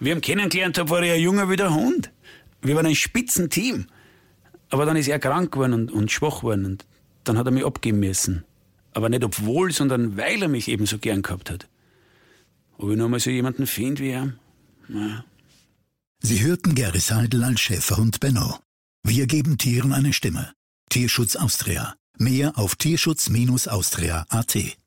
Wir haben kennengelernt, da war er ein Junger wie der Hund. Wir waren ein Spitzenteam. Aber dann ist er krank geworden und, und schwach geworden und dann hat er mich abgeben müssen. Aber nicht obwohl, sondern weil er mich eben so gern gehabt hat. Ob ich noch mal so jemanden finde wie er? Naja. Sie hörten Gary Seidel als Schäferhund Benno. Wir geben Tieren eine Stimme. Tierschutz Austria. Mehr auf tierschutz-austria.at.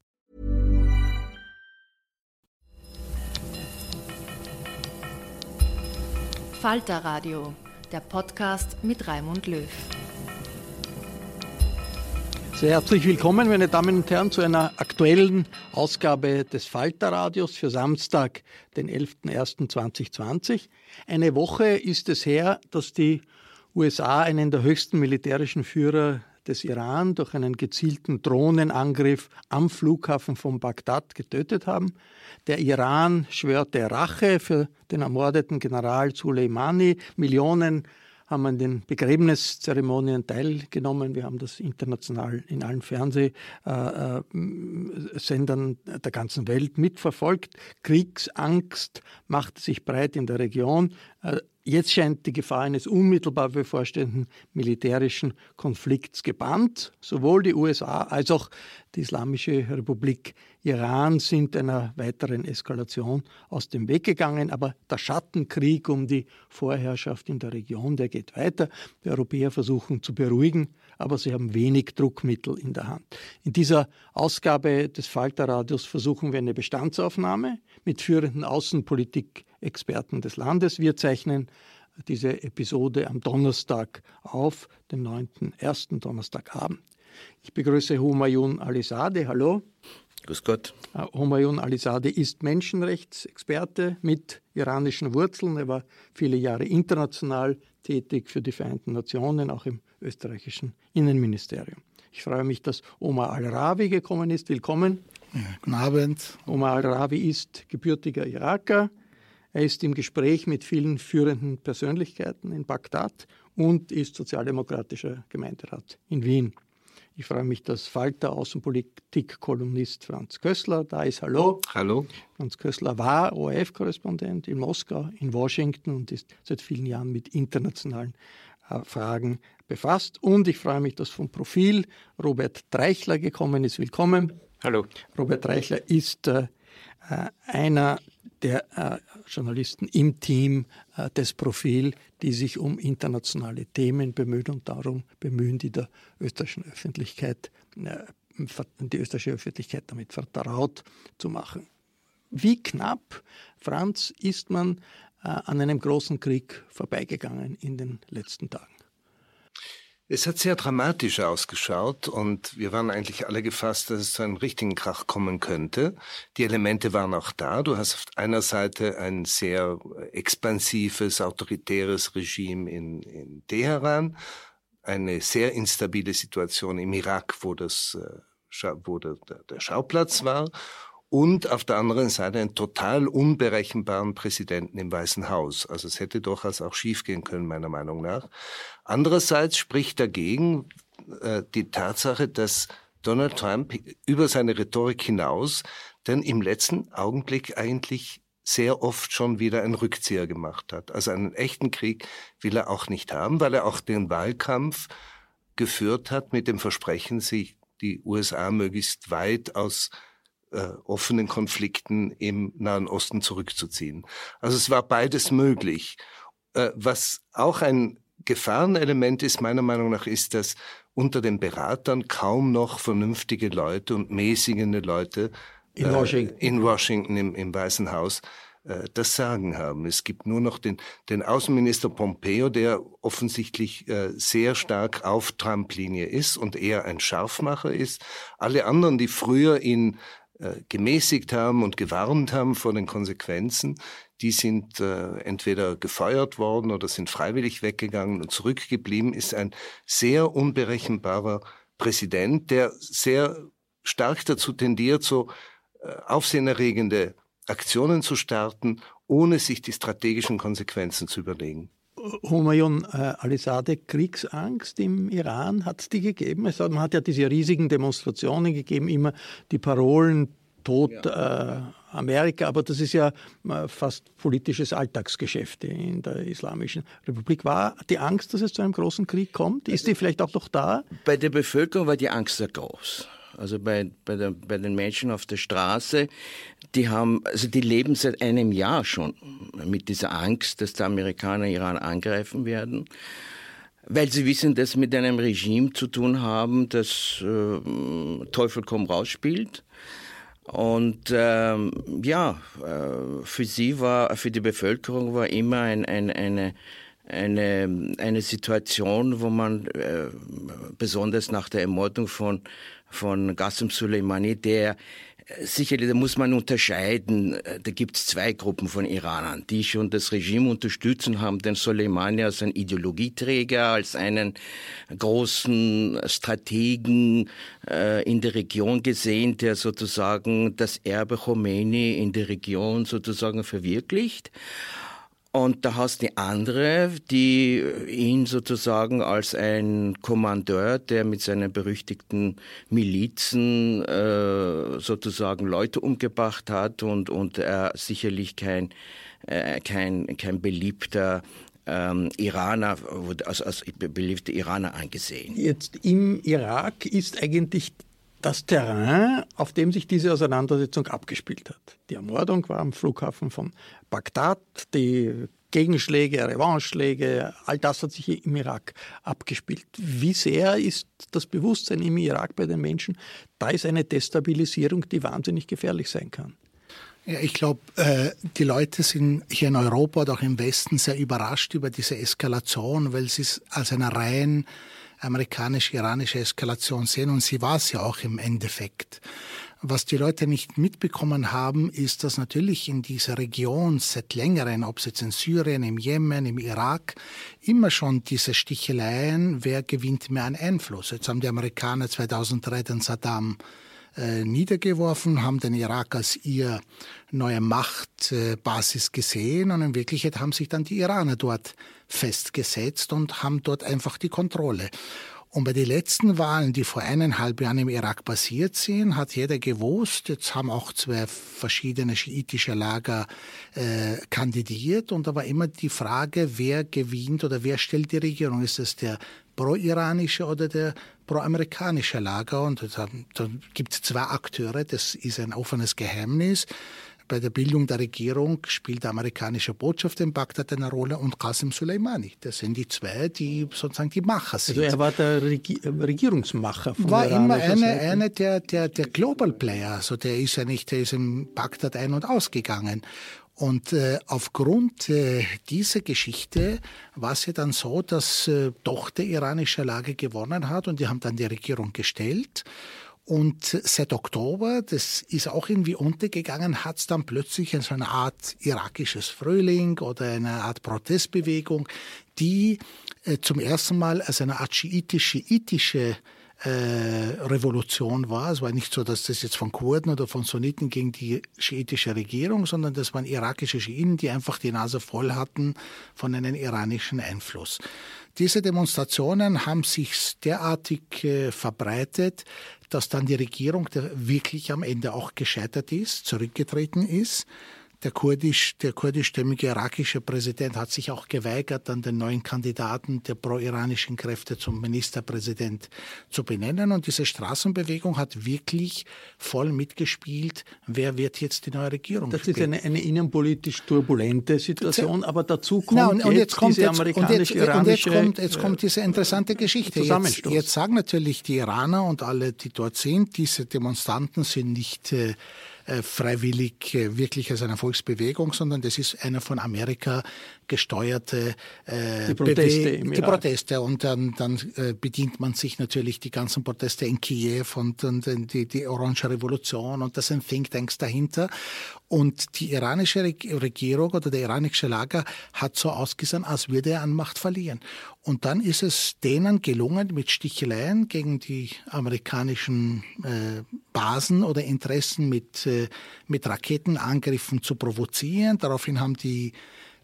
Falter Radio, der Podcast mit Raimund Löw. Sehr herzlich willkommen, meine Damen und Herren, zu einer aktuellen Ausgabe des Falter-Radios für Samstag, den 11.01.2020. Eine Woche ist es her, dass die USA einen der höchsten militärischen Führer des Iran durch einen gezielten Drohnenangriff am Flughafen von Bagdad getötet haben. Der Iran schwörte Rache für den ermordeten General Soleimani. Millionen haben an den Begräbniszeremonien teilgenommen. Wir haben das international in allen Fernsehsendern der ganzen Welt mitverfolgt. Kriegsangst machte sich breit in der Region. Jetzt scheint die Gefahr eines unmittelbar bevorstehenden militärischen Konflikts gebannt. Sowohl die USA als auch die Islamische Republik Iran sind einer weiteren Eskalation aus dem Weg gegangen. Aber der Schattenkrieg um die Vorherrschaft in der Region, der geht weiter. Die Europäer versuchen zu beruhigen, aber sie haben wenig Druckmittel in der Hand. In dieser Ausgabe des Falterradios versuchen wir eine Bestandsaufnahme mit führenden Außenpolitik-Experten des Landes. Wir zeichnen diese Episode am Donnerstag auf, den 9.1. Donnerstagabend. Ich begrüße Humayun Alizadeh. Hallo. Grüß Gott. Äh, Humayun Alizadeh ist Menschenrechtsexperte mit iranischen Wurzeln. Er war viele Jahre international tätig für die Vereinten Nationen, auch im österreichischen Innenministerium. Ich freue mich, dass Omar Al-Rawi gekommen ist. Willkommen. Ja, guten Abend. Omar Al-Rawi ist gebürtiger Iraker. Er ist im Gespräch mit vielen führenden Persönlichkeiten in Bagdad und ist sozialdemokratischer Gemeinderat in Wien. Ich freue mich, dass Falter Außenpolitik-Kolumnist Franz Kössler da ist. Hallo. Hallo. Franz Kössler war ORF-Korrespondent in Moskau, in Washington und ist seit vielen Jahren mit internationalen äh, Fragen befasst. Und ich freue mich, dass vom Profil Robert Treichler gekommen ist. Willkommen. Hallo. Robert Treichler ist äh einer der äh, Journalisten im Team äh, des Profil, die sich um internationale Themen bemühen und darum bemühen, die der österreichischen Öffentlichkeit, äh, die österreichische Öffentlichkeit damit vertraut zu machen. Wie knapp, Franz, ist man äh, an einem großen Krieg vorbeigegangen in den letzten Tagen? Es hat sehr dramatisch ausgeschaut und wir waren eigentlich alle gefasst, dass es zu einem richtigen Krach kommen könnte. Die Elemente waren auch da. Du hast auf einer Seite ein sehr expansives, autoritäres Regime in, in Teheran, eine sehr instabile Situation im Irak, wo das äh, wo der, der Schauplatz war und auf der anderen Seite einen total unberechenbaren Präsidenten im Weißen Haus. Also es hätte durchaus auch schiefgehen können, meiner Meinung nach. Andererseits spricht dagegen äh, die Tatsache, dass Donald Trump über seine Rhetorik hinaus dann im letzten Augenblick eigentlich sehr oft schon wieder einen Rückzieher gemacht hat. Also einen echten Krieg will er auch nicht haben, weil er auch den Wahlkampf geführt hat mit dem Versprechen, sich die USA möglichst weit aus äh, offenen Konflikten im Nahen Osten zurückzuziehen. Also es war beides möglich. Äh, was auch ein Gefahrenelement ist, meiner Meinung nach, ist, dass unter den Beratern kaum noch vernünftige Leute und mäßigende Leute in äh, Washington, in Washington im, im Weißen Haus äh, das Sagen haben. Es gibt nur noch den, den Außenminister Pompeo, der offensichtlich äh, sehr stark auf Trump-Linie ist und eher ein Scharfmacher ist. Alle anderen, die früher ihn äh, gemäßigt haben und gewarnt haben vor den Konsequenzen, die sind äh, entweder gefeuert worden oder sind freiwillig weggegangen und zurückgeblieben, ist ein sehr unberechenbarer Präsident, der sehr stark dazu tendiert, so äh, aufsehenerregende Aktionen zu starten, ohne sich die strategischen Konsequenzen zu überlegen. Humayun äh, Alizadeh, Kriegsangst im Iran, hat es die gegeben? Also man hat ja diese riesigen Demonstrationen gegeben, immer die Parolen Tod ja. äh, Amerika, aber das ist ja äh, fast politisches Alltagsgeschäft in der Islamischen Republik. War die Angst, dass es zu einem großen Krieg kommt? Ist die vielleicht auch noch da? Bei der Bevölkerung war die Angst sehr groß. Also bei, bei, der, bei den Menschen auf der Straße, die haben, also die leben seit einem Jahr schon mit dieser Angst, dass die Amerikaner Iran angreifen werden weil sie wissen, dass sie mit einem Regime zu tun haben, das äh, Teufel komm raus spielt. Und ähm, ja, äh, für sie war, für die Bevölkerung war immer ein, ein, eine, eine, eine Situation, wo man äh, besonders nach der Ermordung von von Qasem Soleimani, der äh, sicherlich, da muss man unterscheiden, äh, da gibt es zwei Gruppen von Iranern, die schon das Regime unterstützen, haben den Soleimani als einen Ideologieträger, als einen großen Strategen äh, in der Region gesehen, der sozusagen das Erbe Khomeini in der Region sozusagen verwirklicht. Und da hast du die andere, die ihn sozusagen als ein Kommandeur, der mit seinen berüchtigten Milizen äh, sozusagen Leute umgebracht hat und, und er sicherlich kein, äh, kein, kein beliebter ähm, Iraner, als, als beliebter Iraner angesehen. Jetzt im Irak ist eigentlich das Terrain, auf dem sich diese Auseinandersetzung abgespielt hat. Die Ermordung war am Flughafen von Bagdad, die Gegenschläge, Revancheschläge, all das hat sich im Irak abgespielt. Wie sehr ist das Bewusstsein im Irak bei den Menschen, da ist eine Destabilisierung, die wahnsinnig gefährlich sein kann? Ja, ich glaube, äh, die Leute sind hier in Europa oder auch im Westen sehr überrascht über diese Eskalation, weil sie es als eine rein amerikanisch-iranische Eskalation sehen und sie war es ja auch im Endeffekt. Was die Leute nicht mitbekommen haben, ist, dass natürlich in dieser Region seit längerem, ob es jetzt in Syrien, im Jemen, im Irak, immer schon diese Sticheleien, wer gewinnt mehr an Einfluss. Jetzt haben die Amerikaner 2003 den Saddam äh, niedergeworfen, haben den Irak als ihr neue Machtbasis gesehen und in Wirklichkeit haben sich dann die Iraner dort festgesetzt und haben dort einfach die Kontrolle. Und bei den letzten Wahlen, die vor eineinhalb Jahren im Irak passiert sind, hat jeder gewusst, jetzt haben auch zwei verschiedene schiitische Lager äh, kandidiert und da war immer die Frage, wer gewinnt oder wer stellt die Regierung. Ist es der pro-iranische oder der pro-amerikanische Lager? Und da, da gibt es zwei Akteure, das ist ein offenes Geheimnis bei der Bildung der Regierung spielt der amerikanische Botschafter in Bagdad eine Rolle und Qasem Soleimani. Das sind die zwei, die sozusagen die Macher sind. Also er war der Regi Regierungsmacher. Von war immer eine, eine der, der, der Global Player. Also der ist ja nicht, der ist in Bagdad ein- und ausgegangen. Und äh, aufgrund äh, dieser Geschichte war es ja dann so, dass äh, doch der iranische Lager gewonnen hat und die haben dann die Regierung gestellt. Und seit Oktober, das ist auch irgendwie untergegangen, hat es dann plötzlich so eine Art irakisches Frühling oder eine Art Protestbewegung, die äh, zum ersten Mal als eine Art schiitisch-schiitische äh, Revolution war. Es war nicht so, dass das jetzt von Kurden oder von Sunniten gegen die schiitische Regierung, sondern das waren irakische Schiiten, die einfach die Nase voll hatten von einem iranischen Einfluss. Diese Demonstrationen haben sich derartig äh, verbreitet, dass dann die Regierung, wirklich am Ende auch gescheitert ist, zurückgetreten ist, der kurdisch, der kurdischstämmige irakische Präsident hat sich auch geweigert, dann den neuen Kandidaten der pro-iranischen Kräfte zum Ministerpräsident zu benennen. Und diese Straßenbewegung hat wirklich voll mitgespielt, wer wird jetzt die neue Regierung Das spielen. ist eine, eine innenpolitisch turbulente Situation, aber dazu kommt Na, und, und jetzt kommt diese jetzt, und jetzt, und jetzt amerikanisch-iranische kommt, jetzt kommt diese interessante Geschichte. Jetzt, jetzt sagen natürlich die Iraner und alle, die dort sind, diese Demonstranten sind nicht äh, äh, freiwillig äh, wirklich als eine Volksbewegung, sondern das ist eine von Amerika gesteuerte äh, Die Proteste Bewe- die. Proteste und dann, dann äh, bedient man sich natürlich die ganzen Proteste in Kiew und, und, die, die Orange Revolution und das sind Thinktanks dahinter und die iranische Reg- Regierung oder der iranische Lager hat so ausgesehen, als würde er an Macht verlieren. Und dann ist es denen gelungen, mit Sticheleien gegen die amerikanischen äh, Basen oder Interessen mit, äh, mit Raketenangriffen zu provozieren. Daraufhin haben die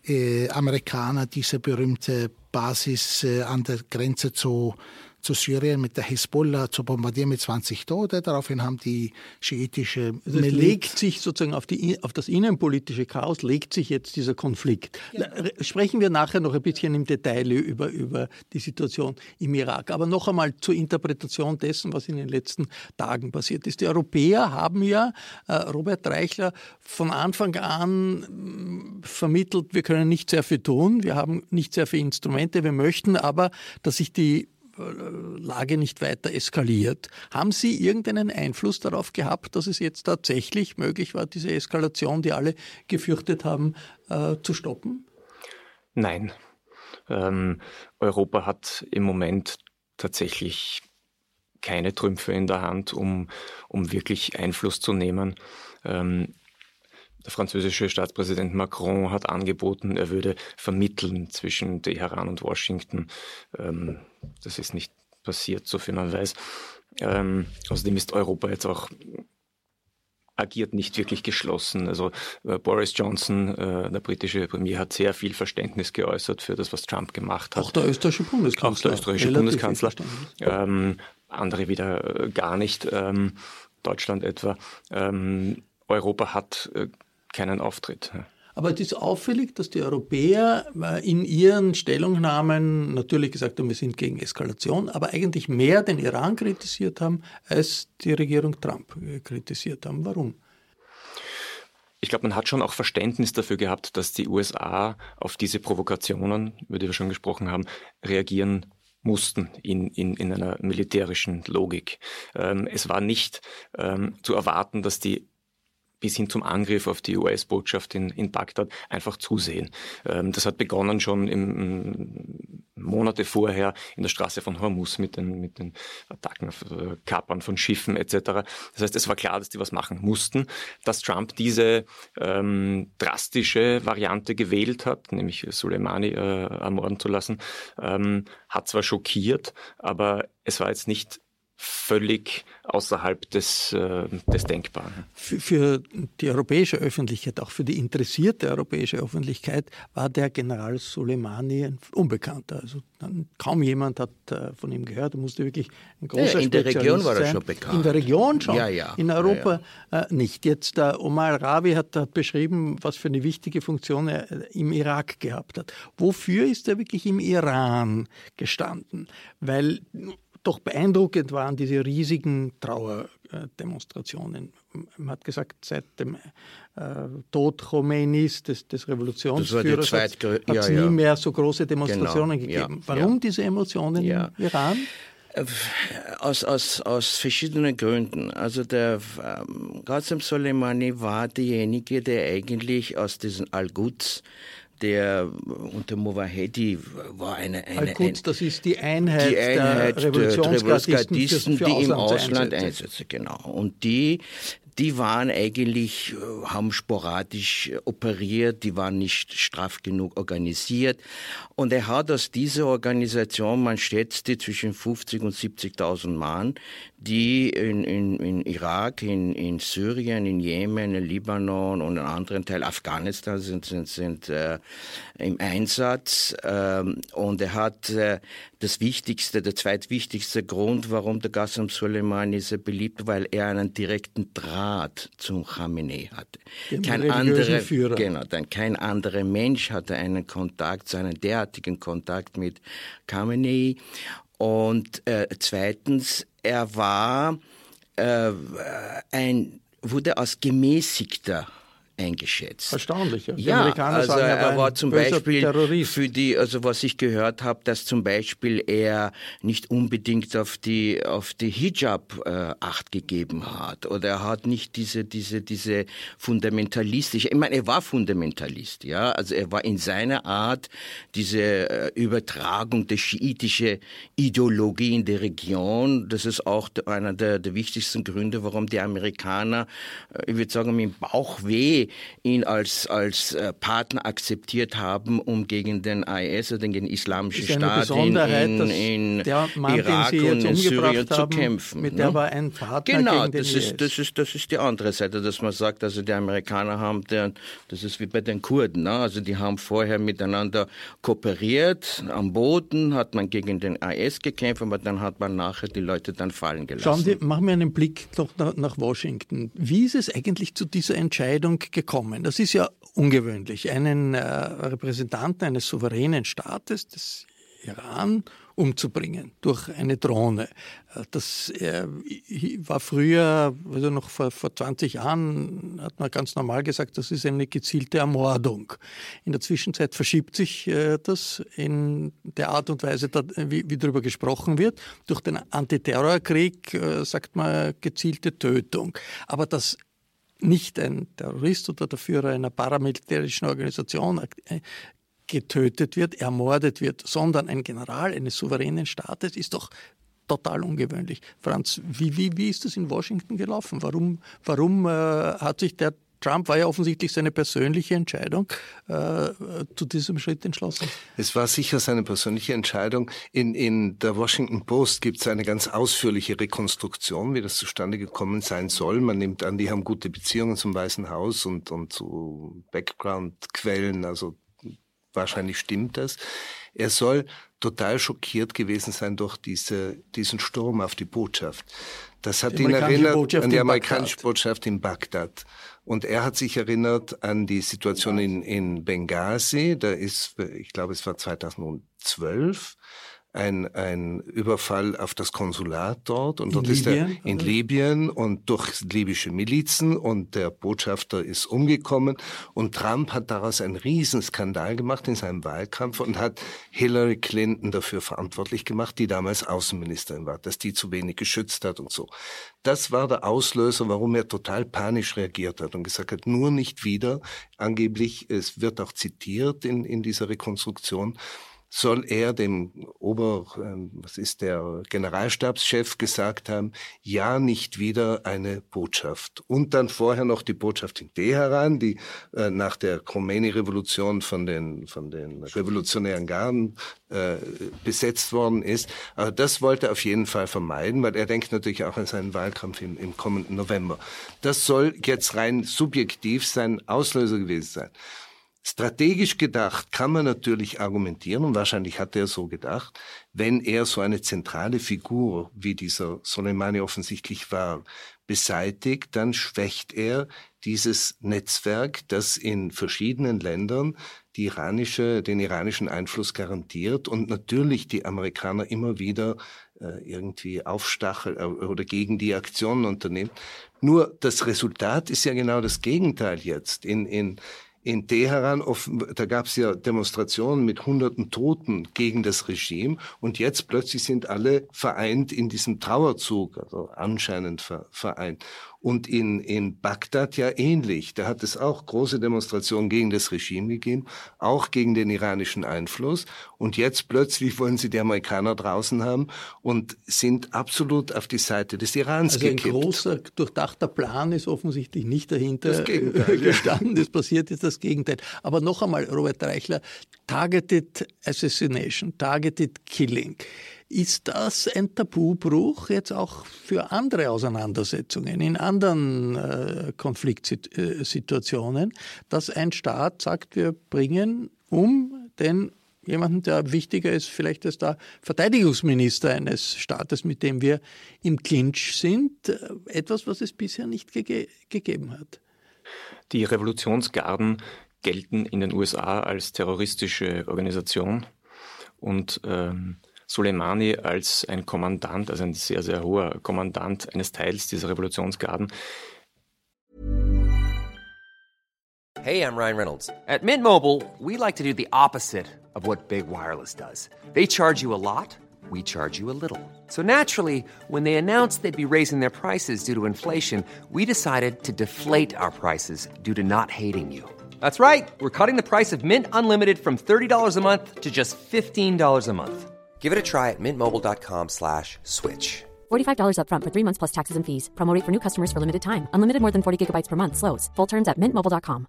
äh, Amerikaner diese berühmte Basis äh, an der Grenze zu, zu Syrien mit der Hisbollah zu bombardieren mit 20 Tote. Daraufhin haben die schiitische Also Milit- legt sich sozusagen auf, die, auf das innenpolitische Chaos, legt sich jetzt dieser Konflikt. Re- Sprechen wir nachher noch ein bisschen im Detail über, über die Situation im Irak. Aber noch einmal zur Interpretation dessen, was in den letzten Tagen passiert ist. Die Europäer haben ja, äh, Robert Reichler, von Anfang an mm, vermittelt, wir können nicht sehr viel tun, wir haben nicht sehr viele Instrumente, wir möchten aber, dass sich die Lage nicht weiter eskaliert. Haben Sie irgendeinen Einfluss darauf gehabt, dass es jetzt tatsächlich möglich war, diese Eskalation, die alle gefürchtet haben, äh, zu stoppen? Nein. Ähm, Europa hat im Moment tatsächlich keine Trümpfe in der Hand, um, um wirklich Einfluss zu nehmen. Ähm, der französische Staatspräsident Macron hat angeboten, er würde vermitteln zwischen Teheran und Washington. Ähm, das ist nicht passiert, soviel man weiß. Ähm, außerdem ist Europa jetzt auch agiert nicht wirklich geschlossen. Also äh, Boris Johnson, äh, der britische Premier, hat sehr viel Verständnis geäußert für das, was Trump gemacht hat. Auch der österreichische Bundeskanzler. Auch der österreichische Relativ Bundeskanzler. viel. Ähm, andere wieder äh, gar nicht. Ähm, Deutschland etwa. Ähm, Europa hat äh, keinen Auftritt. Aber es ist auffällig, dass die Europäer äh, in ihren Stellungnahmen natürlich gesagt haben, wir sind gegen Eskalation, aber eigentlich mehr den Iran kritisiert haben, als die Regierung Trump äh, kritisiert haben. Warum? Ich glaube, man hat schon auch Verständnis dafür gehabt, dass die USA auf diese Provokationen, über die wir schon gesprochen haben, reagieren mussten in, in, in einer militärischen Logik. Ähm, es war nicht ähm, zu erwarten, dass die bis hin zum Angriff auf die US-Botschaft in, in Bagdad einfach zusehen. Ähm, das hat begonnen schon im, Monate vorher in der Straße von Hormuz mit den, mit den Attacken auf äh, Kapern von Schiffen etc. Das heißt, es war klar, dass die was machen mussten. Dass Trump diese ähm, drastische Variante gewählt hat, nämlich Soleimani äh, ermorden zu lassen, ähm, hat zwar schockiert, aber es war jetzt nicht völlig außerhalb des, äh, des Denkbaren. Für, für, die europäische Öffentlichkeit, auch für die interessierte europäische Öffentlichkeit, war der General Soleimani ein Unbekannter. Also kaum jemand hat äh, von ihm gehört. Er musste wirklich ein großer ja, In der Region war er sein. schon bekannt. In der Region schon. Ja, ja. In Europa ja, ja. Äh, nicht. Jetzt äh, Omar Ravi hat, hat beschrieben, was für eine wichtige Funktion er äh, im Irak gehabt hat. Wofür ist er wirklich im Iran gestanden? Weil doch beeindruckend waren diese riesigen Trauerdemonstrationen. Man hat gesagt, seit dem äh, Tod Khomeinis, des, des Revolutionsführers, hat es ja, nie ja. mehr so große Demonstrationen genau. gegeben. Ja, Warum diese Emotionen im Iran? Aus, aus, aus verschiedenen Gründen. Also der ähm, Qasem Soleimani war derjenige, der eigentlich aus diesen Al-Quds der unter Mowahedi war eine, eine Al-Quds, das ist die Einheit, die Einheit der Revolutionsgardisten, die im Ausland einsetzen. Genau. Und die, die waren eigentlich, haben sporadisch operiert, die waren nicht straff genug organisiert. Und er hat aus dieser Organisation, man schätzt die zwischen 50 und 70.000 Mann, die in, in, in Irak, in, in Syrien, in Jemen, in Libanon und in anderen Teilen Afghanistan sind, sind, sind äh, im Einsatz. Ähm, und er hat äh, das wichtigste, der zweitwichtigste Grund, warum der Qasem Soleimani sehr beliebt, weil er einen direkten Draht zum Khamenei hatte. Dem kein anderer, Führer. genau, dann kein anderer Mensch hatte einen Kontakt, so einen derartigen Kontakt mit Khamenei. Und äh, zweitens, er war äh, ein, wurde als gemäßigter eingeschätzt. Erstaunlich, ja. Die ja, also sagen, er, er war zum Beispiel Terrorist. für die, also was ich gehört habe, dass zum Beispiel er nicht unbedingt auf die auf die Hijab äh, Acht gegeben hat oder er hat nicht diese diese diese fundamentalistische. Ich meine, er war Fundamentalist, ja, also er war in seiner Art diese äh, Übertragung der schiitische Ideologie in der Region. Das ist auch einer der, der wichtigsten Gründe, warum die Amerikaner, äh, ich würde sagen, mit dem Bauchweh ihn als, als äh, Partner akzeptiert haben, um gegen den IS gegen den Islamischen Staat in, in, in Mann, Irak und in Syrien haben, zu kämpfen. Mit der ne? war ein Partner genau, das ist, das ist das ist die andere Seite, dass man sagt, also die Amerikaner haben, den, das ist wie bei den Kurden, ne? also die haben vorher miteinander kooperiert, am Boden hat man gegen den IS gekämpft, aber dann hat man nachher die Leute dann fallen gelassen. Schauen Sie, machen wir einen Blick noch nach, nach Washington. Wie ist es eigentlich zu dieser Entscheidung gekommen. Das ist ja ungewöhnlich, einen äh, Repräsentanten eines souveränen Staates, des Iran, umzubringen durch eine Drohne. Äh, das äh, war früher, also noch vor, vor 20 Jahren, hat man ganz normal gesagt, das ist eine gezielte Ermordung. In der Zwischenzeit verschiebt sich äh, das in der Art und Weise, wie, wie darüber gesprochen wird. Durch den Antiterrorkrieg sagt man gezielte Tötung. Aber das nicht ein Terrorist oder der Führer einer paramilitärischen Organisation äh, getötet wird, ermordet wird, sondern ein General eines souveränen Staates, ist doch total ungewöhnlich. Franz, wie, wie, wie ist das in Washington gelaufen? Warum, warum äh, hat sich der Trump war ja offensichtlich seine persönliche Entscheidung äh, zu diesem Schritt entschlossen. Es war sicher seine persönliche Entscheidung. In, in der Washington Post gibt es eine ganz ausführliche Rekonstruktion, wie das zustande gekommen sein soll. Man nimmt an, die haben gute Beziehungen zum Weißen Haus und, und zu Background-Quellen, also wahrscheinlich stimmt das. Er soll total schockiert gewesen sein durch diese, diesen Sturm auf die Botschaft. Das hat ihn erinnert Botschaft an die amerikanische Bagdad. Botschaft in Bagdad. Und er hat sich erinnert an die Situation in, in Benghazi. Da ist, ich glaube, es war 2012 ein, ein Überfall auf das Konsulat dort und in dort Libyen, ist er in? Libyen und durch libysche Milizen und der Botschafter ist umgekommen und Trump hat daraus einen Riesenskandal gemacht in seinem Wahlkampf und hat Hillary Clinton dafür verantwortlich gemacht, die damals Außenministerin war, dass die zu wenig geschützt hat und so. Das war der Auslöser, warum er total panisch reagiert hat und gesagt hat, nur nicht wieder. Angeblich, es wird auch zitiert in, in dieser Rekonstruktion, soll er dem Ober, ähm, was ist der Generalstabschef gesagt haben, ja nicht wieder eine Botschaft. Und dann vorher noch die Botschaft in Teheran, die äh, nach der Khomeini-Revolution von den, von den revolutionären Garden äh, besetzt worden ist. Aber das wollte er auf jeden Fall vermeiden, weil er denkt natürlich auch an seinen Wahlkampf im, im kommenden November. Das soll jetzt rein subjektiv sein Auslöser gewesen sein. Strategisch gedacht kann man natürlich argumentieren, und wahrscheinlich hat er so gedacht, wenn er so eine zentrale Figur, wie dieser Soleimani offensichtlich war, beseitigt, dann schwächt er dieses Netzwerk, das in verschiedenen Ländern die iranische, den iranischen Einfluss garantiert und natürlich die Amerikaner immer wieder äh, irgendwie aufstacheln äh, oder gegen die Aktionen unternehmen. Nur das Resultat ist ja genau das Gegenteil jetzt. In, in, in Teheran, da gab es ja Demonstrationen mit hunderten Toten gegen das Regime und jetzt plötzlich sind alle vereint in diesem Trauerzug, also anscheinend vereint. Und in, in Bagdad ja ähnlich. Da hat es auch große Demonstrationen gegen das Regime gegeben, auch gegen den iranischen Einfluss. Und jetzt plötzlich wollen sie die Amerikaner draußen haben und sind absolut auf die Seite des Irans also gekippt. Ein großer, durchdachter Plan ist offensichtlich nicht dahinter gestanden. Es passiert jetzt das Gegenteil. Aber noch einmal, Robert Reichler, Targeted Assassination, Targeted Killing. Ist das ein Tabubruch jetzt auch für andere Auseinandersetzungen in anderen äh, Konfliktsituationen, dass ein Staat sagt, wir bringen um den jemanden, der wichtiger ist vielleicht als der Verteidigungsminister eines Staates, mit dem wir im Clinch sind. Etwas, was es bisher nicht gege gegeben hat. Die Revolutionsgarden gelten in den USA als terroristische Organisation und ähm, Soleimani als ein Kommandant, also ein sehr, sehr hoher Kommandant eines Teils dieser Revolutionsgarden. Hey, I'm Ryan Reynolds. At Mint Mobile, we like to do the opposite of what Big Wireless does. They charge you a lot, we charge you a little. So naturally, when they announced they'd be raising their prices due to inflation, we decided to deflate our prices due to not hating you. That's right. We're cutting the price of Mint Unlimited from $30 a month to just $15 a month. Give it a try at mintmobile.com slash switch. $45 upfront for three months plus taxes and fees. Promote for new customers for limited time. Unlimited more than 40 gigabytes per month. Slows. Full terms at mintmobile.com.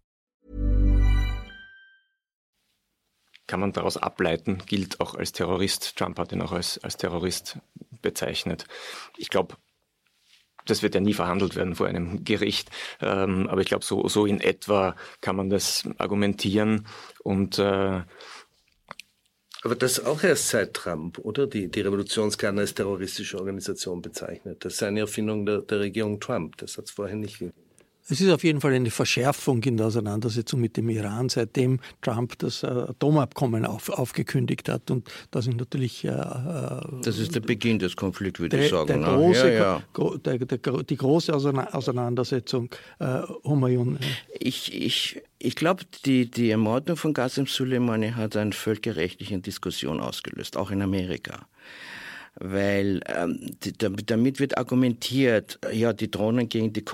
Kann man daraus ableiten, gilt auch als Terrorist. Trump hat ihn auch als, als Terrorist bezeichnet. Ich glaube, das wird ja nie verhandelt werden vor einem Gericht. Ähm, aber ich glaube, so, so in etwa kann man das argumentieren und äh, aber das auch erst seit Trump, oder? Die, die Revolutionsgarden als terroristische Organisation bezeichnet. Das ist eine Erfindung der, der Regierung Trump. Das hat es vorher nicht gegeben. Es ist auf jeden Fall eine Verschärfung in der Auseinandersetzung mit dem Iran, seitdem Trump das äh, Atomabkommen auf, aufgekündigt hat. Und das ist natürlich. Äh, äh das ist der Beginn des Konflikts, würde ich sagen. Der ne? große, ja, ja. Der, der, die große Auseinandersetzung, äh, Humayun. Ich, ich, ich glaube, die, die Ermordung von Qasem Soleimani hat eine völkerrechtliche Diskussion ausgelöst, auch in Amerika weil ähm, damit wird argumentiert, ja, die Drohnen gegen die,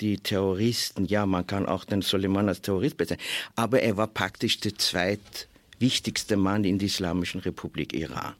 die Terroristen, ja, man kann auch den Soleiman als Terrorist bezeichnen, aber er war praktisch der zweitwichtigste Mann in der Islamischen Republik Iran.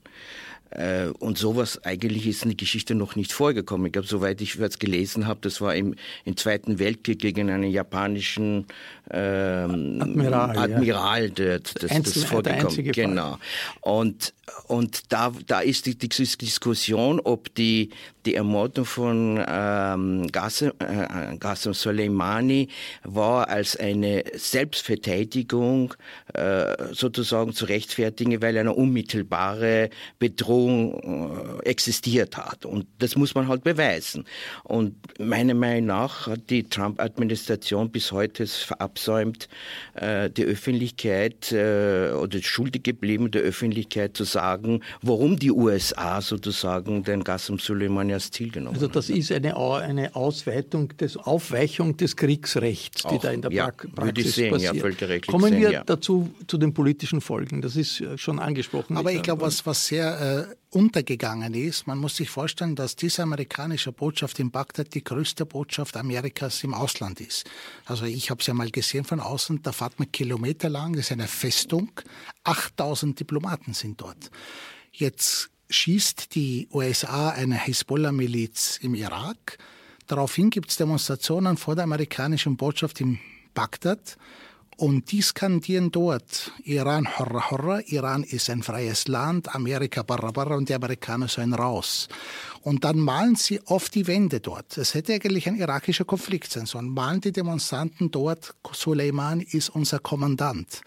Äh, und sowas eigentlich ist in der Geschichte noch nicht vorgekommen. Ich glaube, soweit ich es gelesen habe, das war im, im Zweiten Weltkrieg gegen einen japanischen ähm, Admiral, Admiral ja. der, das, Einzel, das vorgekommen. Genau. Und, und da, da ist die, die Diskussion, ob die, die Ermordung von ähm, Qasem, äh, Qasem Soleimani war als eine Selbstverteidigung äh, sozusagen zu rechtfertigen, weil eine unmittelbare Bedrohung äh, existiert hat. Und das muss man halt beweisen. Und meiner Meinung nach hat die Trump-Administration bis heute verabsäumt, äh, die Öffentlichkeit äh, oder schuldig geblieben, der Öffentlichkeit zu sagen, warum die USA sozusagen den Qasem Soleimani als Ziel genommen Also das ist eine, eine Ausweitung, des, Aufweichung des Kriegsrechts, die Auch, da in der ja, Praxis sehen, passiert. Ja, Kommen wir sehen, ja. dazu zu den politischen Folgen. Das ist schon angesprochen. Aber ich glaube, was, was sehr äh, untergegangen ist, man muss sich vorstellen, dass diese amerikanische Botschaft in Bagdad die größte Botschaft Amerikas im Ausland ist. Also ich habe es ja mal gesehen von außen, da fährt man kilometerlang, das ist eine Festung, 8000 Diplomaten sind dort. Jetzt schießt die USA eine Hisbollah-Miliz im Irak. Daraufhin gibt es Demonstrationen vor der amerikanischen Botschaft in Bagdad. Und die skandieren dort, Iran horra horra, Iran ist ein freies Land, Amerika barra barra und die Amerikaner sollen raus. Und dann malen sie auf die Wände dort. Es hätte eigentlich ein irakischer Konflikt sein sollen. Malen die Demonstranten dort, Suleiman ist unser Kommandant.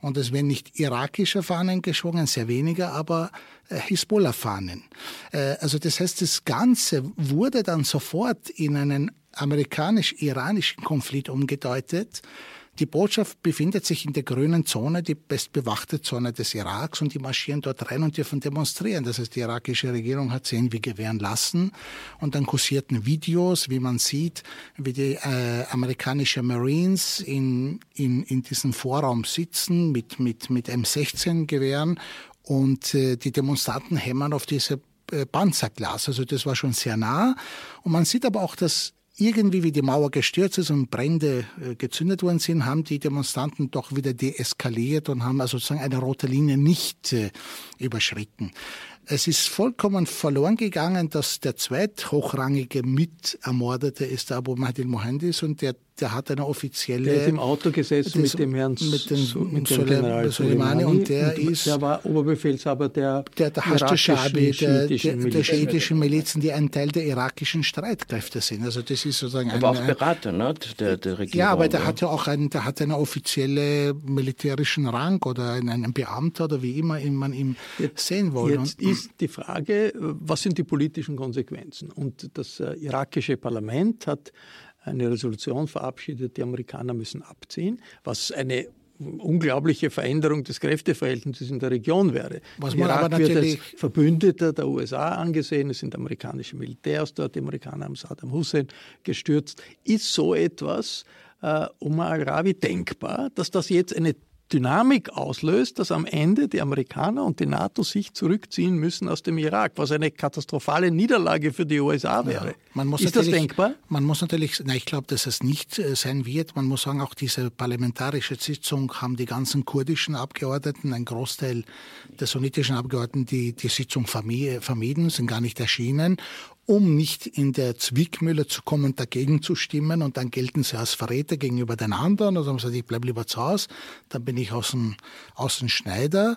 Und es werden nicht irakische Fahnen geschwungen, sehr weniger, aber äh, Hisbollah-Fahnen. Äh, also das heißt, das Ganze wurde dann sofort in einen amerikanisch-iranischen Konflikt umgedeutet. Die Botschaft befindet sich in der grünen Zone, die bestbewachte Zone des Iraks, und die marschieren dort rein und dürfen demonstrieren. Das heißt, die irakische Regierung hat sie irgendwie gewähren lassen. Und dann kursierten Videos, wie man sieht, wie die äh, amerikanischen Marines in, in, in diesem Vorraum sitzen mit, mit, mit M16-Gewehren und äh, die Demonstranten hämmern auf diese äh, Panzerglas. Also das war schon sehr nah. Und man sieht aber auch, dass irgendwie, wie die Mauer gestürzt ist und Brände äh, gezündet worden sind, haben die Demonstranten doch wieder deeskaliert und haben also sozusagen eine rote Linie nicht äh, überschritten. Es ist vollkommen verloren gegangen, dass der zweithochrangige Mitermordete ist der Abu Mahdi Mohandis und der der hat eine offizielle. Der ist im Auto gesessen mit dem Herrn mit dem, mit dem General Soleimani und der und ist. Der war Oberbefehlshaber der, der, der Hashtashabi, der, der, der schiitischen Milizen, die ein Teil der irakischen Streitkräfte sind. Also das ist sozusagen aber ein, auch Berater ne, der, der Regierung. Ja, aber der hat ja auch einen, der hat einen offiziellen militärischen Rang oder einen Beamter oder wie immer man ihn sehen will. Jetzt und, ist die Frage, was sind die politischen Konsequenzen? Und das äh, irakische Parlament hat eine Resolution verabschiedet, die Amerikaner müssen abziehen, was eine unglaubliche Veränderung des Kräfteverhältnisses in der Region wäre. Was man Irak aber wird als Verbündeter der USA angesehen, es sind amerikanische Militärs dort, die Amerikaner haben Saddam Hussein gestürzt. Ist so etwas äh, Omar al-Rawi denkbar, dass das jetzt eine Dynamik auslöst, dass am Ende die Amerikaner und die NATO sich zurückziehen müssen aus dem Irak, was eine katastrophale Niederlage für die USA wäre. Ja, Ist das denkbar? Man muss natürlich, na, ich glaube, dass es nicht äh, sein wird. Man muss sagen, auch diese parlamentarische Sitzung haben die ganzen kurdischen Abgeordneten, ein Großteil der sunnitischen Abgeordneten, die die Sitzung vermieden, sind gar nicht erschienen um nicht in der Zwickmühle zu kommen, dagegen zu stimmen und dann gelten sie als Verräter gegenüber den anderen. Also haben sie gesagt, ich bleibe lieber zu Hause, dann bin ich außen, außen Schneider.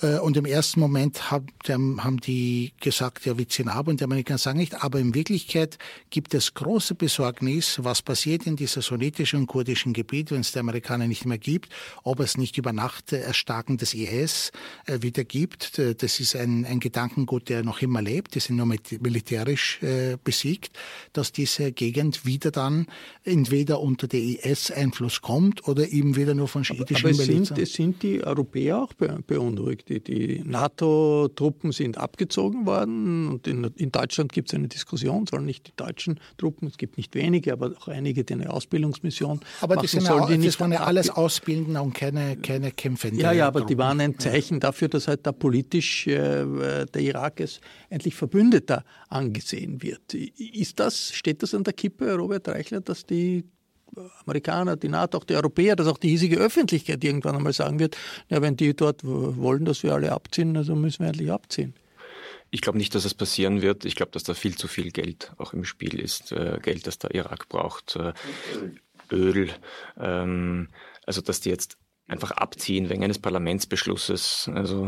Äh, und im ersten Moment haben die gesagt, ja, wir ziehen ab und die Amerikaner sagen nicht. Aber in Wirklichkeit gibt es große Besorgnis, was passiert in dieser sunnitischen und kurdischen Gebiet, wenn es die Amerikaner nicht mehr gibt, ob es nicht über Nacht Erstarken des IS äh, wieder gibt. Äh, das ist ein, ein Gedankengut, der noch immer lebt. Die sind nur militärisch besiegt, dass diese Gegend wieder dann entweder unter der IS-Einfluss kommt oder eben wieder nur von schiitischen aber, aber sind, sind die Europäer auch beunruhigt. Die, die NATO-Truppen sind abgezogen worden und in, in Deutschland gibt es eine Diskussion, sollen nicht die deutschen Truppen, es gibt nicht wenige, aber auch einige, die eine Ausbildungsmission aber machen, das, sind ja, das waren ja alles Ausbildende und keine, keine kämpfende Ja, ja, aber Truppen. die waren ein Zeichen dafür, dass halt da politisch äh, der Irak als endlich Verbündeter angesehen wird. Ist das, steht das an der Kippe, Robert Reichler, dass die Amerikaner, die NATO, auch die Europäer, dass auch die hiesige Öffentlichkeit irgendwann einmal sagen wird, ja, wenn die dort wollen, dass wir alle abziehen, also müssen wir endlich abziehen. Ich glaube nicht, dass es passieren wird. Ich glaube, dass da viel zu viel Geld auch im Spiel ist. Äh, Geld, das der Irak braucht, äh, Öl. Ähm, also, dass die jetzt einfach abziehen wegen eines Parlamentsbeschlusses. Also,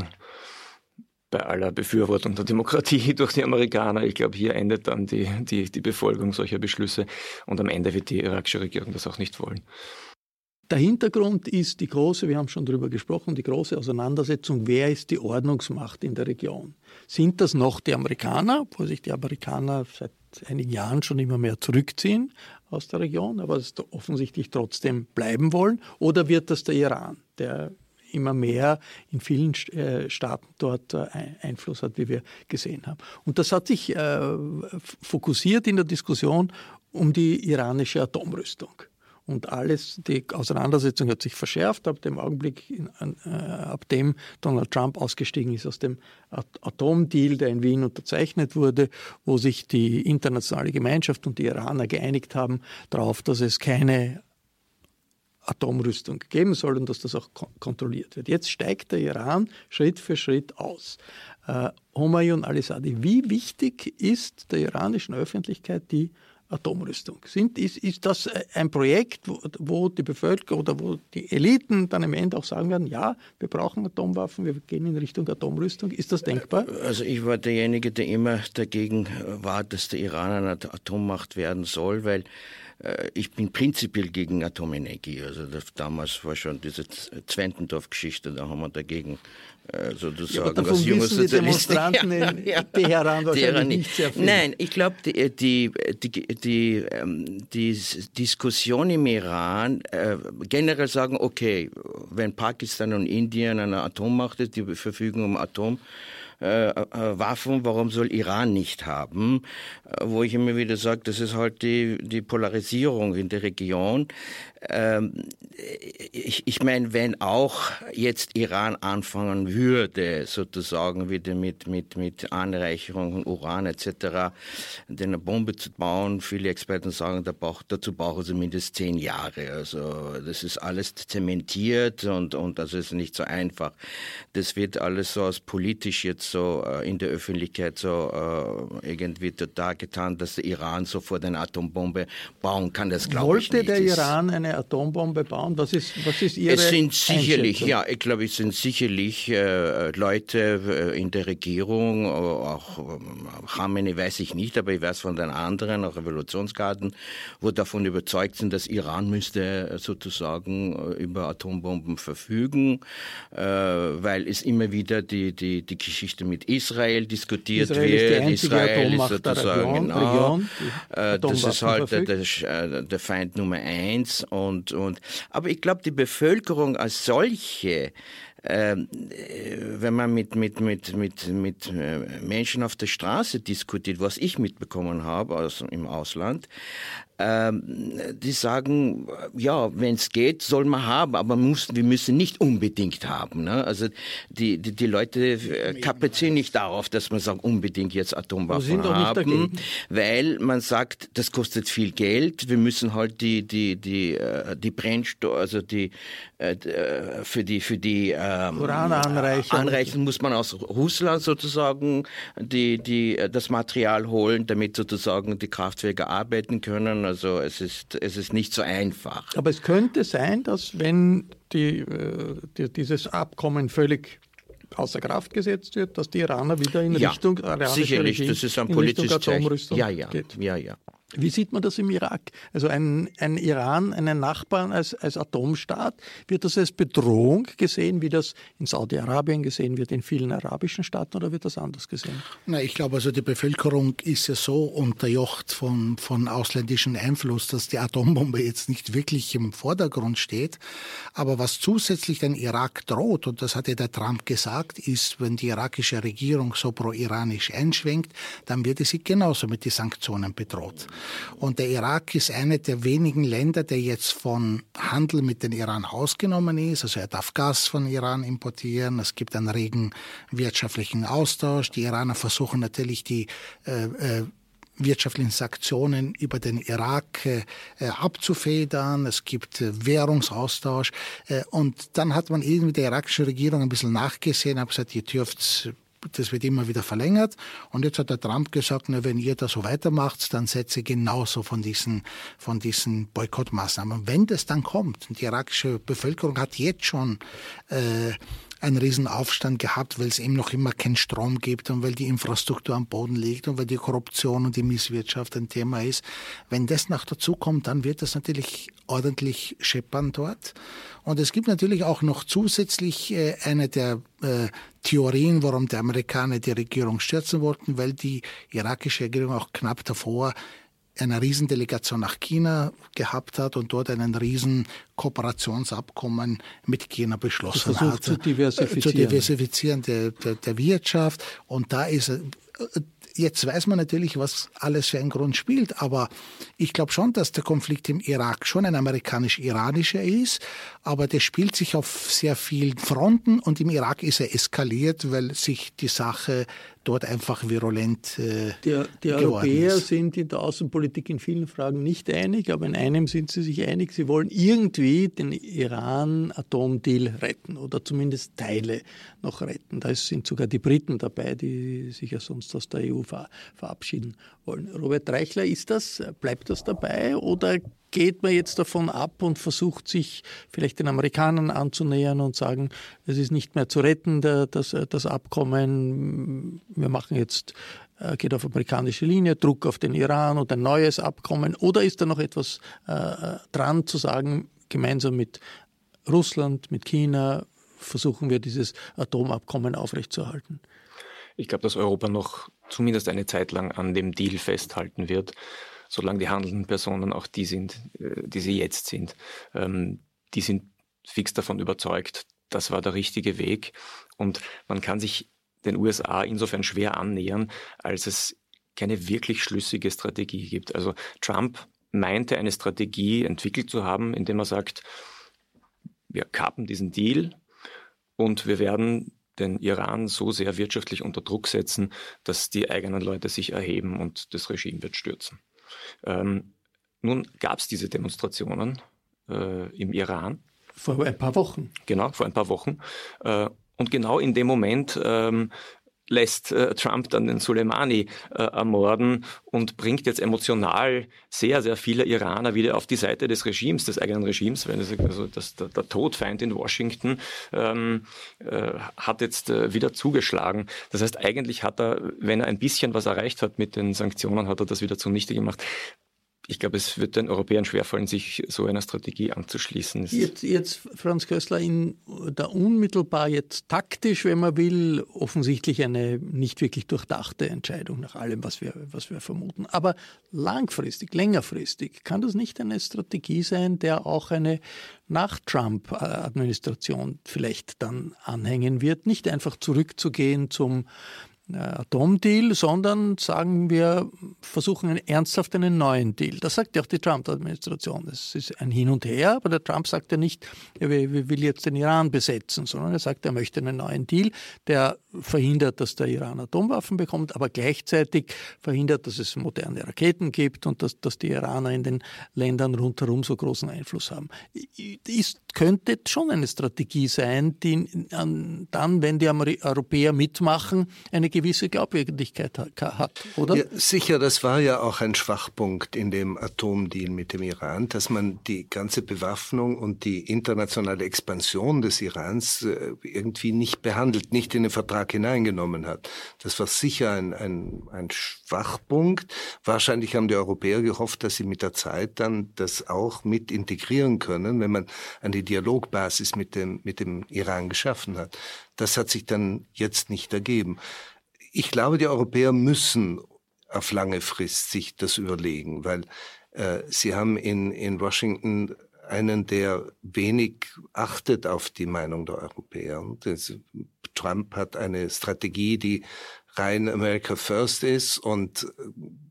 bei aller Befürwortung der Demokratie durch die Amerikaner. Ich glaube, hier endet dann die, die, die Befolgung solcher Beschlüsse und am Ende wird die irakische Regierung das auch nicht wollen. Der Hintergrund ist die große, wir haben schon darüber gesprochen, die große Auseinandersetzung, wer ist die Ordnungsmacht in der Region? Sind das noch die Amerikaner, obwohl sich die Amerikaner seit einigen Jahren schon immer mehr zurückziehen aus der Region, aber offensichtlich trotzdem bleiben wollen? Oder wird das der Iran, der immer mehr in vielen äh, Staaten dort äh, Einfluss hat, wie wir gesehen haben. Und das hat sich äh, fokussiert in der Diskussion um die iranische Atomrüstung. Und alles, die Auseinandersetzung hat sich verschärft ab dem Augenblick, ab dem Donald Trump ausgestiegen ist aus dem Atomdeal, der in Wien unterzeichnet wurde, wo sich die internationale Gemeinschaft und die Iraner geeinigt haben darauf, dass es keine Atomrüstung geben soll und dass das auch kontrolliert wird. Jetzt steigt der Iran Schritt für Schritt aus. Äh, Homayun al-Assadi, wie wichtig ist der iranischen Öffentlichkeit die Atomrüstung? Sind, ist, ist das ein Projekt, wo, wo, die Bevölkerung oder wo die Eliten dann im Ende auch sagen werden, ja, wir brauchen Atomwaffen, wir gehen in Richtung Atomrüstung? Ist das denkbar? Also ich war derjenige, der immer dagegen war, dass der Iran eine Atommacht werden soll, weil äh, ich bin prinzipiell gegen Atomenergie. Also das, damals war schon diese Zwentendorf-Geschichte, da haben wir dagegen äh, sozusagen ja, was junge die Demonstranten ja, in ja, Teheran wahrscheinlich nicht sehr viel. Nein, ich glaube, die, die, die, die, ähm, die Diskussion im Iran äh, generell sagen, okay, wenn Pakistan und Indien eine Atommacht ist, die verfügen um Atom, äh, äh, Waffen, warum soll Iran nicht haben? Äh, wo ich immer wieder sage, das ist halt die, die Polarisierung in der Region. Ähm, ich, ich meine, wenn auch jetzt Iran anfangen würde, sozusagen wieder mit, mit, mit Anreicherung von Uran etc., eine Bombe zu bauen, viele Experten sagen, da braucht, dazu brauchen sie mindestens zehn Jahre. Also das ist alles zementiert und, und das ist nicht so einfach. Das wird alles so als politisch jetzt so äh, in der Öffentlichkeit so äh, irgendwie total getan, dass der Iran sofort eine Atombombe bauen kann. Das glaube ich Wollte nicht. der Es- Iran eine Atombombe bauen? Was ist, was ist Ihre es sind sicherlich, ja, ich glaube, es sind sicherlich äh, Leute äh, in der Regierung, äh, auch ähm, Khamenei weiß ich nicht, aber ich weiß von den anderen, auch Revolutionsgarden, wo davon überzeugt sind, dass Iran müsste sozusagen äh, über Atombomben verfügen, äh, weil es immer wieder die, die, die Geschichte mit Israel diskutiert Israel ist die wird. einzige Israel ist sozusagen, Region- genau, Region, äh, das ist halt der, der Feind Nummer eins und, und. Aber ich glaube die Bevölkerung als solche ähm, äh, wenn man mit, mit, mit, mit, mit äh, Menschen auf der Straße diskutiert, was ich mitbekommen habe aus, im Ausland, ähm, die sagen, ja, wenn es geht, soll man haben, aber muss, wir müssen nicht unbedingt haben. Ne? Also die, die, die Leute äh, kaprizieren nicht darauf, dass man sagt, unbedingt jetzt Atomwaffen auch nicht haben, dagegen. weil man sagt, das kostet viel Geld, wir müssen halt die, die, die, äh, die Brennstoff, also die, äh, für die, für die ähm, Urananreicherung. Anreichern muss man aus Russland sozusagen die, die, das Material holen, damit sozusagen die Kraftwerke arbeiten können. Also es ist, es ist nicht so einfach. Aber es könnte sein, dass wenn die, äh, die, dieses Abkommen völlig außer Kraft gesetzt wird, dass die Iraner wieder in ja, Richtung sicherlich, Regime, das ist ein politisches Zeichen. Ja, ja, geht. ja, ja. Wie sieht man das im Irak? Also ein, ein Iran, einen Nachbarn als, als Atomstaat, wird das als Bedrohung gesehen, wie das in Saudi-Arabien gesehen wird, in vielen arabischen Staaten, oder wird das anders gesehen? Na, ich glaube, also die Bevölkerung ist ja so unterjocht von, von ausländischem Einfluss, dass die Atombombe jetzt nicht wirklich im Vordergrund steht. Aber was zusätzlich den Irak droht, und das hat ja der Trump gesagt, ist, wenn die irakische Regierung so pro-iranisch einschwenkt, dann wird sie genauso mit den Sanktionen bedroht. Und der Irak ist eine der wenigen Länder, der jetzt von Handel mit den Iran ausgenommen ist. Also er darf Gas von Iran importieren. Es gibt einen regen wirtschaftlichen Austausch. Die Iraner versuchen natürlich die äh, äh, wirtschaftlichen Sanktionen über den Irak äh, äh, abzufedern. Es gibt äh, Währungsaustausch. Äh, und dann hat man irgendwie der irakischen Regierung ein bisschen nachgesehen, hat gesagt, ihr dürft das wird immer wieder verlängert. Und jetzt hat der Trump gesagt, na, wenn ihr da so weitermacht, dann setze genauso von diesen, von diesen Boykottmaßnahmen. Wenn das dann kommt, und die irakische Bevölkerung hat jetzt schon äh, einen riesen Aufstand gehabt, weil es eben noch immer keinen Strom gibt und weil die Infrastruktur am Boden liegt und weil die Korruption und die Misswirtschaft ein Thema ist. Wenn das noch dazu kommt, dann wird das natürlich ordentlich scheppern dort. Und es gibt natürlich auch noch zusätzlich äh, eine der äh, Theorien, warum die Amerikaner die Regierung stürzen wollten, weil die irakische Regierung auch knapp davor eine Riesendelegation nach China gehabt hat und dort einen riesen Kooperationsabkommen mit China beschlossen Versucht hat. zu diversifizieren. Zu diversifizieren der, der, der Wirtschaft. Und da ist äh, Jetzt weiß man natürlich, was alles für einen Grund spielt, aber ich glaube schon, dass der Konflikt im Irak schon ein amerikanisch-iranischer ist, aber der spielt sich auf sehr vielen Fronten und im Irak ist er eskaliert, weil sich die Sache dort einfach virulent äh, Die, die Europäer ist. sind in der Außenpolitik in vielen Fragen nicht einig, aber in einem sind sie sich einig. Sie wollen irgendwie den Iran-Atomdeal retten oder zumindest Teile noch retten. Da sind sogar die Briten dabei, die sich ja sonst aus der EU ver verabschieden wollen. Robert Reichler, ist das, bleibt das dabei oder geht man jetzt davon ab und versucht sich vielleicht den Amerikanern anzunähern und sagen, es ist nicht mehr zu retten, das, das Abkommen, wir machen jetzt, äh, geht auf amerikanische Linie, Druck auf den Iran und ein neues Abkommen oder ist da noch etwas äh, dran zu sagen, gemeinsam mit Russland, mit China versuchen wir dieses Atomabkommen aufrechtzuerhalten? Ich glaube, dass Europa noch zumindest eine Zeit lang an dem Deal festhalten wird, solange die handelnden Personen auch die sind, äh, die sie jetzt sind. Ähm, die sind fix davon überzeugt, das war der richtige Weg. Und man kann sich den USA insofern schwer annähern, als es keine wirklich schlüssige Strategie gibt. Also Trump meinte eine Strategie entwickelt zu haben, indem er sagt, wir kappen diesen Deal und wir werden den Iran so sehr wirtschaftlich unter Druck setzen, dass die eigenen Leute sich erheben und das Regime wird stürzen. Ähm, nun gab es diese Demonstrationen äh, im Iran. Vor ein paar Wochen. Genau, vor ein paar Wochen. Äh, und genau in dem Moment ähm, lässt äh, Trump dann den Soleimani äh, ermorden und bringt jetzt emotional sehr, sehr viele Iraner wieder auf die Seite des Regimes, des eigenen Regimes, wenn es, also das, der, der Todfeind in Washington ähm, äh, hat jetzt äh, wieder zugeschlagen. Das heißt, eigentlich hat er, wenn er ein bisschen was erreicht hat mit den Sanktionen, hat er das wieder zunichte gemacht ich glaube, es wird den Europäern schwerfallen, sich so einer Strategie anzuschließen. Jetzt, jetzt, Franz Köstler, in der unmittelbar jetzt taktisch, wenn man will, offensichtlich eine nicht wirklich durchdachte Entscheidung nach allem, was wir, was wir vermuten. Aber langfristig, längerfristig, kann das nicht eine Strategie sein, der auch eine Nach-Trump-Administration vielleicht dann anhängen wird, nicht einfach zurückzugehen zum Atomdeal, sondern sagen wir, versuchen ernsthaft einen neuen Deal. Das sagt ja auch die Trump-Administration. Es ist ein Hin und Her, aber der Trump sagt ja nicht, er will jetzt den Iran besetzen, sondern er sagt, er möchte einen neuen Deal, der verhindert, dass der Iran Atomwaffen bekommt, aber gleichzeitig verhindert, dass es moderne Raketen gibt und dass, dass die Iraner in den Ländern rundherum so großen Einfluss haben. Ist, könnte schon eine Strategie sein, die dann, wenn die Europäer mitmachen, eine gewisse Glaubwürdigkeit hat, oder? Ja, sicher, das war ja auch ein Schwachpunkt in dem Atomdeal mit dem Iran, dass man die ganze Bewaffnung und die internationale Expansion des Irans äh, irgendwie nicht behandelt, nicht in den Vertrag hineingenommen hat. Das war sicher ein, ein, ein Schwachpunkt. Wahrscheinlich haben die Europäer gehofft, dass sie mit der Zeit dann das auch mit integrieren können, wenn man eine Dialogbasis mit dem, mit dem Iran geschaffen hat. Das hat sich dann jetzt nicht ergeben. Ich glaube, die Europäer müssen auf lange Frist sich das überlegen, weil äh, sie haben in, in Washington einen, der wenig achtet auf die Meinung der Europäer. Das, Trump hat eine Strategie, die rein America First ist und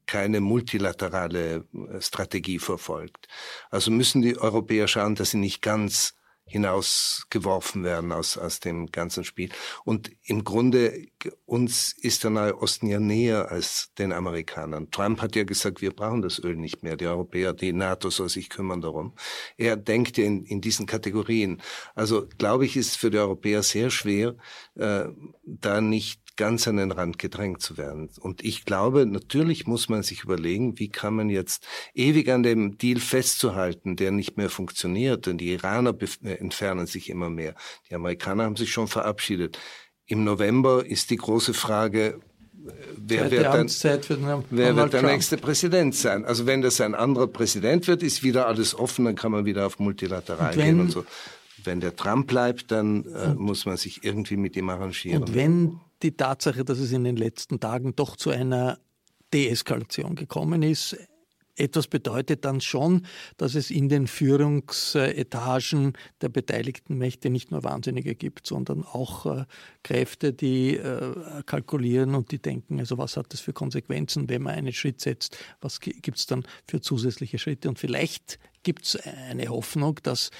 keine multilaterale Strategie verfolgt. Also müssen die Europäer schauen, dass sie nicht ganz hinausgeworfen werden aus, aus dem ganzen Spiel. Und im Grunde, uns ist der Nahe Osten ja näher als den Amerikanern. Trump hat ja gesagt, wir brauchen das Öl nicht mehr. Die Europäer, die NATO soll sich kümmern darum. Er denkt ja in, in diesen Kategorien. Also, glaube ich, ist für die Europäer sehr schwer, äh, da nicht ganz an den Rand gedrängt zu werden. Und ich glaube, natürlich muss man sich überlegen, wie kann man jetzt ewig an dem Deal festzuhalten, der nicht mehr funktioniert, denn die Iraner äh, entfernen sich immer mehr. Die Amerikaner haben sich schon verabschiedet. Im November ist die große Frage, äh, wer wird, dann, wer wird der nächste Präsident sein? Also wenn das ein anderer Präsident wird, ist wieder alles offen, dann kann man wieder auf multilateral gehen und so. Wenn der Trump bleibt, dann äh, muss man sich irgendwie mit ihm arrangieren. Und wenn die Tatsache, dass es in den letzten Tagen doch zu einer Deeskalation gekommen ist, etwas bedeutet dann schon, dass es in den Führungsetagen der beteiligten Mächte nicht nur Wahnsinnige gibt, sondern auch äh, Kräfte, die äh, kalkulieren und die denken, also was hat das für Konsequenzen, wenn man einen Schritt setzt, was gibt es dann für zusätzliche Schritte? Und vielleicht gibt es eine Hoffnung, dass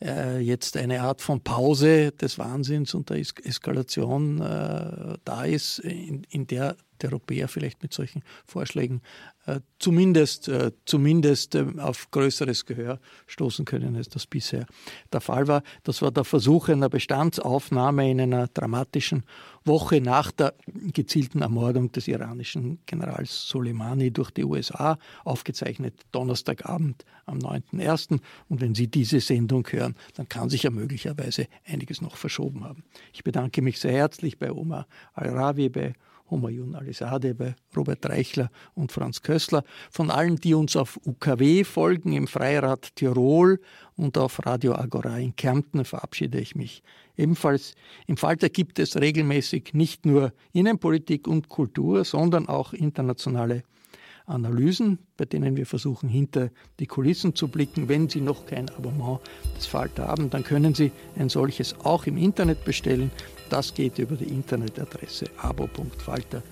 äh, jetzt eine Art von Pause des Wahnsinns und der es Eskalation äh, da ist, in, in der der Europäer vielleicht mit solchen Vorschlägen äh, zumindest, äh, zumindest äh, auf größeres Gehör stoßen können, als das bisher der Fall war. Das war der Versuch einer Bestandsaufnahme in einer dramatischen Woche nach der gezielten Ermordung des iranischen Generals Soleimani durch die USA, aufgezeichnet Donnerstagabend am 9.1. Und wenn Sie diese Sendung hören, dann kann sich ja möglicherweise einiges noch verschoben haben. Ich bedanke mich sehr herzlich bei Omar Al-Rawi, bei Homayun Alisade, bei Robert Reichler und Franz Kössler. Von allen, die uns auf UKW folgen, im Freirad Tirol und auf Radio Agora in Kärnten, verabschiede ich mich. Ebenfalls im Falter gibt es regelmäßig nicht nur Innenpolitik und Kultur, sondern auch internationale Analysen, bei denen wir versuchen, hinter die Kulissen zu blicken. Wenn Sie noch kein Abonnement des Falter haben, dann können Sie ein solches auch im Internet bestellen. Das geht über die Internetadresse abo.falter.at.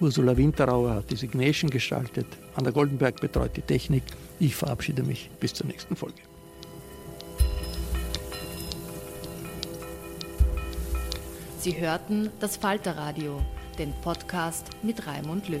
Ursula Winterauer hat die Signation gestaltet. Anna Goldenberg betreut die Technik. Ich verabschiede mich bis zur nächsten Folge. Sie hörten das Falterradio, den Podcast mit Raimund Löw.